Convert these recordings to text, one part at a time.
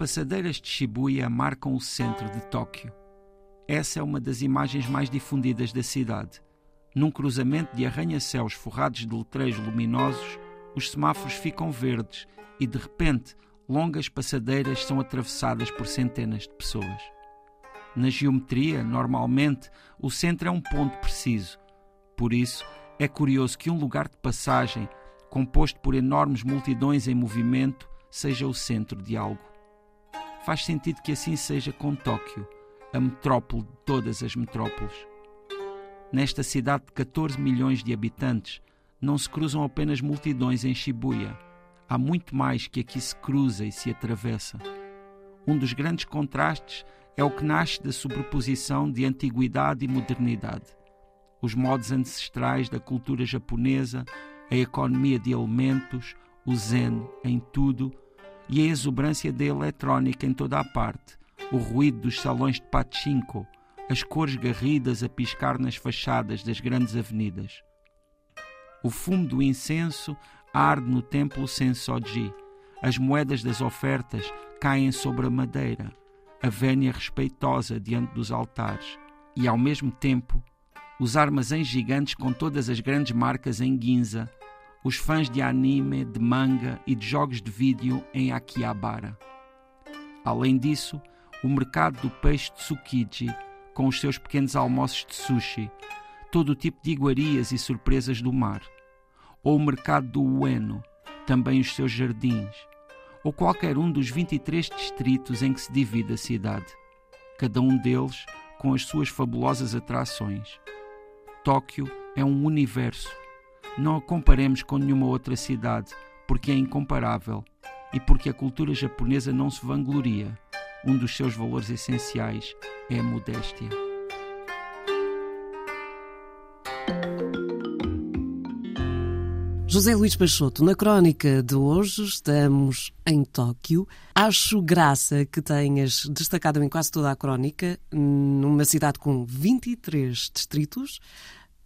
As passadeiras de Shibuya marcam o centro de Tóquio. Essa é uma das imagens mais difundidas da cidade. Num cruzamento de arranha-céus forrados de letreiros luminosos, os semáforos ficam verdes e, de repente, longas passadeiras são atravessadas por centenas de pessoas. Na geometria, normalmente, o centro é um ponto preciso. Por isso, é curioso que um lugar de passagem, composto por enormes multidões em movimento, seja o centro de algo. Faz sentido que assim seja com Tóquio, a metrópole de todas as metrópoles. Nesta cidade de 14 milhões de habitantes, não se cruzam apenas multidões em Shibuya. Há muito mais que aqui se cruza e se atravessa. Um dos grandes contrastes é o que nasce da sobreposição de antiguidade e modernidade. Os modos ancestrais da cultura japonesa, a economia de elementos, o zen em tudo e a exuberância da eletrónica em toda a parte, o ruído dos salões de pachinko, as cores garridas a piscar nas fachadas das grandes avenidas. O fumo do incenso arde no templo Sensoji. As moedas das ofertas caem sobre a madeira, a vénia respeitosa diante dos altares. E, ao mesmo tempo, os armazéns gigantes com todas as grandes marcas em Ginza, os fãs de anime, de manga e de jogos de vídeo em Akihabara. Além disso, o mercado do peixe Tsukiji, com os seus pequenos almoços de sushi, todo o tipo de iguarias e surpresas do mar. Ou o mercado do Ueno, também os seus jardins. Ou qualquer um dos 23 distritos em que se divide a cidade. Cada um deles com as suas fabulosas atrações. Tóquio é um universo. Não a comparemos com nenhuma outra cidade, porque é incomparável e porque a cultura japonesa não se vangloria. Um dos seus valores essenciais é a modéstia. José Luís Peixoto, na crónica de hoje estamos em Tóquio. Acho graça que tenhas destacado em quase toda a crónica, numa cidade com 23 distritos,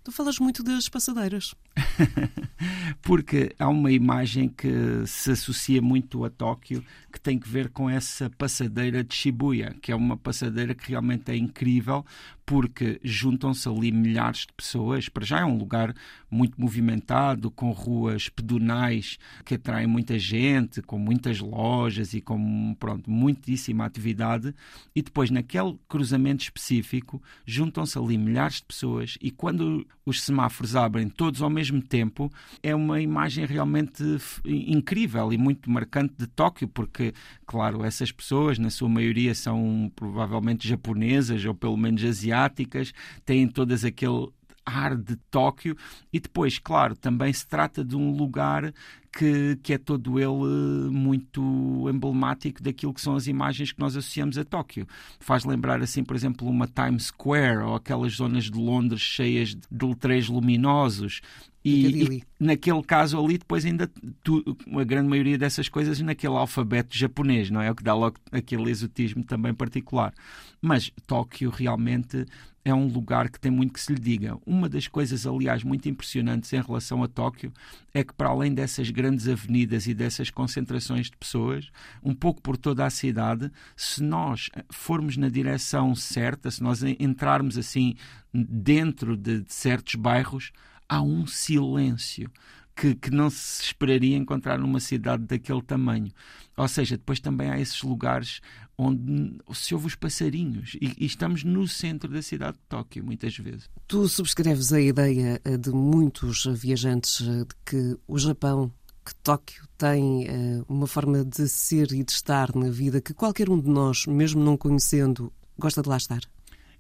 Tu falas muito das passadeiras. Porque há uma imagem que se associa muito a Tóquio que tem que ver com essa passadeira de Shibuya, que é uma passadeira que realmente é incrível porque juntam-se ali milhares de pessoas. Para já é um lugar muito movimentado, com ruas pedonais que atraem muita gente, com muitas lojas e com pronto, muitíssima atividade. E depois, naquele cruzamento específico, juntam-se ali milhares de pessoas e quando os semáforos abrem todos ao mesmo tempo, é uma imagem realmente incrível e muito marcante de Tóquio, porque, claro, essas pessoas, na sua maioria, são provavelmente japonesas ou pelo menos asiáticas, têm todas aquele ar de Tóquio e depois, claro, também se trata de um lugar que, que é todo ele muito emblemático daquilo que são as imagens que nós associamos a Tóquio. Faz lembrar, assim, por exemplo, uma Times Square ou aquelas zonas de Londres cheias de letreiros luminosos. E, e, naquele caso ali, depois ainda tu, a grande maioria dessas coisas naquele alfabeto japonês, não é? O que dá logo aquele exotismo também particular. Mas Tóquio realmente é um lugar que tem muito que se lhe diga. Uma das coisas, aliás, muito impressionantes em relação a Tóquio é que, para além dessas grandes avenidas e dessas concentrações de pessoas, um pouco por toda a cidade, se nós formos na direção certa, se nós entrarmos assim dentro de, de certos bairros, há um silêncio que, que não se esperaria encontrar numa cidade daquele tamanho. Ou seja, depois também há esses lugares onde se ouve os passarinhos e, e, estamos no centro da cidade de Tóquio, muitas vezes. Tu subscreves a ideia eh, de muitos viajantes eh, de que o Japão, que Tóquio tem uh, uma forma de ser e de estar na vida que qualquer um de nós, mesmo não conhecendo, gosta de lá estar?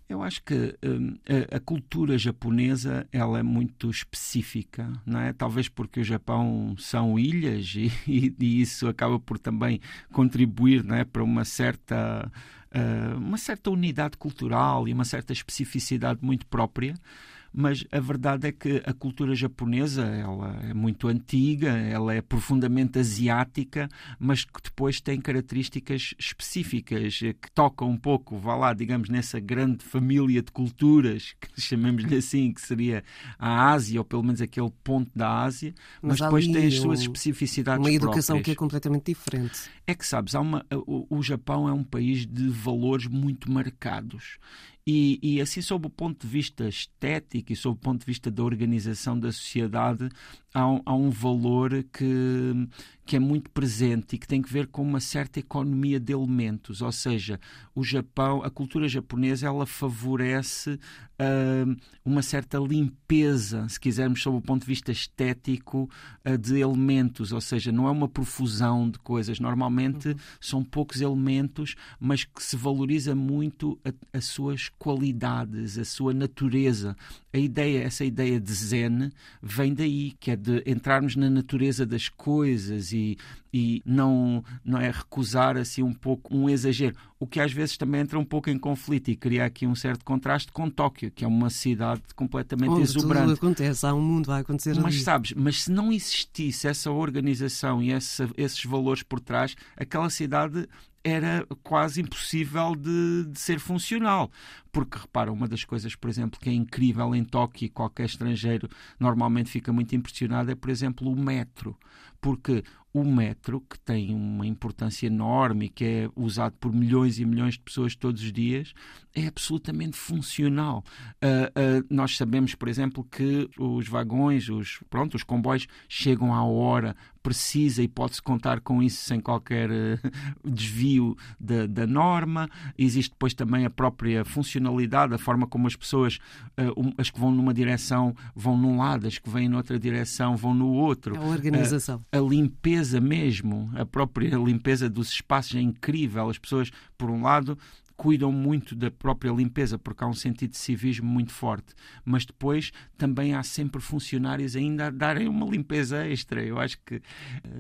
Eu acho que hum, a, a, cultura japonesa ela é muito específica, não é? Talvez porque o Japão são ilhas e, e, e isso acaba por também contribuir, não é, para uma certa uh, uma certa unidade cultural e uma certa especificidade muito própria mas a verdade é que a cultura japonesa ela é muito antiga, ela é profundamente asiática, mas que depois tem características específicas que tocam um pouco, vá lá, digamos, nessa grande família de culturas, que chamemos-lhe assim, que seria a Ásia, ou pelo menos aquele ponto da Ásia, mas, mas depois tem as suas especificidades Uma educação próprias. que é completamente diferente. É que, sabes, há uma, o, o Japão é um país de valores muito marcados. E, e, assim, sob o ponto de vista estético e sob o ponto de vista da organização da sociedade, há um, há um valor que, que é muito presente e que tem que ver com uma certa economia de elementos. Ou seja, o Japão, a cultura japonesa, ela favorece uh, uma certa limpeza, se quisermos, sob o ponto de vista estético, uh, de elementos. Ou seja, não é uma profusão de coisas. Normalmente uhum. são poucos elementos, mas que se valoriza muito a, as suas qualidades, a sua natureza. A ideia, essa ideia de zen, vem daí, que é de entrarmos na natureza das coisas e, e não, não é recusar assim um pouco um exagero. O que às vezes também entra um pouco em conflito e cria aqui um certo contraste com Tóquio, que é uma cidade completamente Onde exuberante. Tudo acontece, há um mundo a acontecer Mas ali. sabes, mas se não existisse essa organização e essa, esses valores por trás, aquela cidade era quase impossível de, de, ser funcional. Porque, repara, uma das coisas, por exemplo, que é incrível em Tóquio qualquer estrangeiro normalmente fica muito impressionado é, por exemplo, o metro. Porque o metro, que tem uma importância enorme e que é usado por milhões e milhões de pessoas todos os dias, é absolutamente funcional. Uh, uh, nós sabemos, por exemplo, que os vagões, os, pronto, os comboios chegam à hora precisa e pode-se contar com isso sem qualquer uh, desvio da, da, norma. Existe depois também a própria funcionalidade, a forma como as pessoas, um, as que vão numa direção vão num lado, as que vêm noutra direção vão no outro. A organização. a limpeza mesmo, a própria limpeza dos espaços é incrível. As pessoas, por um lado, cuidam muito da própria limpeza, porque há um sentido de civismo muito forte. Mas depois também há sempre funcionários ainda a darem uma limpeza extra. Eu acho que,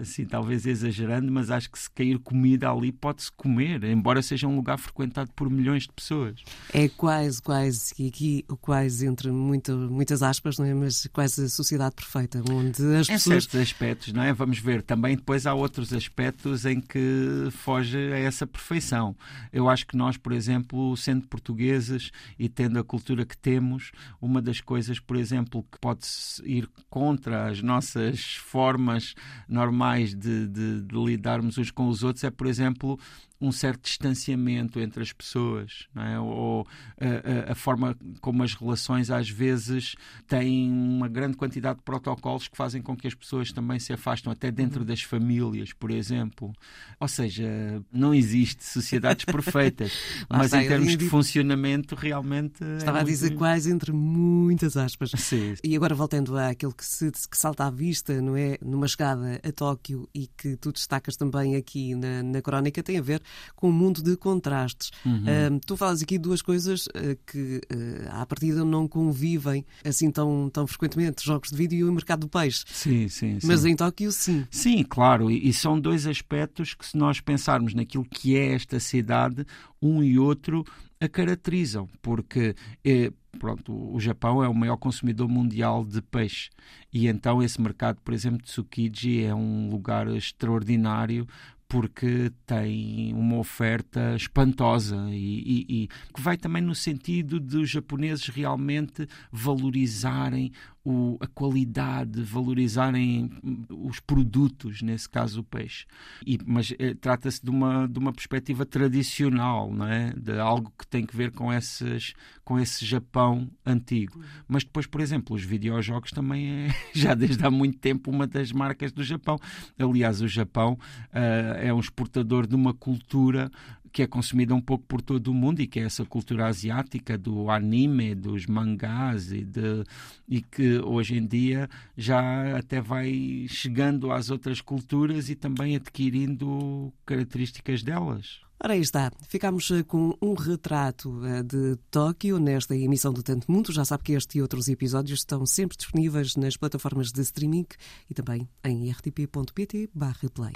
assim, talvez exagerando, mas acho que se cair comida ali pode-se comer, embora seja um lugar frequentado por milhões de pessoas. É quase, quase, e aqui quase entre muito, muitas aspas, não é? Mas quase a sociedade perfeita, onde as em pessoas. Certos aspectos, não é? Vamos ver. Também depois há outros aspectos em que foge a essa perfeição. Eu acho que nós, por exemplo, sendo portugueses e tendo a cultura que temos, uma das coisas, por exemplo, que pode ir contra as nossas formas normais de, de, de lidarmos uns com os outros é, por exemplo, um certo distanciamento entre as pessoas, é? ou a, a, forma como as relações às vezes têm uma grande quantidade de protocolos que fazem com que as pessoas também se afastam, até dentro uhum. das famílias, por exemplo. Ou seja, não existe sociedades perfeitas, mas em termos de funcionamento realmente. É Estava é a dizer quase entre muitas aspas. Sim. E agora voltando àquilo que, se, que salta à vista, não é? Numa chegada a Tóquio e que tu destacas também aqui na, na crónica, tem a ver com um mundo de contrastes. Uhum. Uh, tu falas aqui duas coisas uh, que uh, à partida não convivem assim tão, tão frequentemente, jogos de vídeo e o mercado do peixe. Sim, sim, sim. Mas em Tóquio, sim. Sim, claro, e, e são dois aspectos que se nós pensarmos naquilo que é esta cidade, um e outro a caracterizam, porque eh, pronto, o Japão é o maior consumidor mundial de peixe e então esse mercado, por exemplo, de Tsukiji é um lugar extraordinário porque tem uma oferta espantosa e, e, e, que vai também no sentido de os japoneses realmente valorizarem o, a qualidade, valorizarem os produtos, nesse caso o peixe. E, mas eh, trata-se de uma, de uma perspectiva tradicional, não é? de algo que tem que ver com, esses, com esse Japão antigo. Mas depois, por exemplo, os videojogos também é, já desde há muito tempo, uma das marcas do Japão. Aliás, o Japão uh, é um exportador de uma cultura que é consumida um pouco por todo o mundo e que é essa cultura asiática do anime, dos mangás e, de, e que hoje em dia já até vai chegando às outras culturas e também adquirindo características delas. Ora, aí está. Ficámos eh, com um retrato eh, de Tóquio nesta emissão do Tanto Mundo. Já sabe que este e outros episódios estão sempre disponíveis nas plataformas de streaming e também em rtp.pt/play.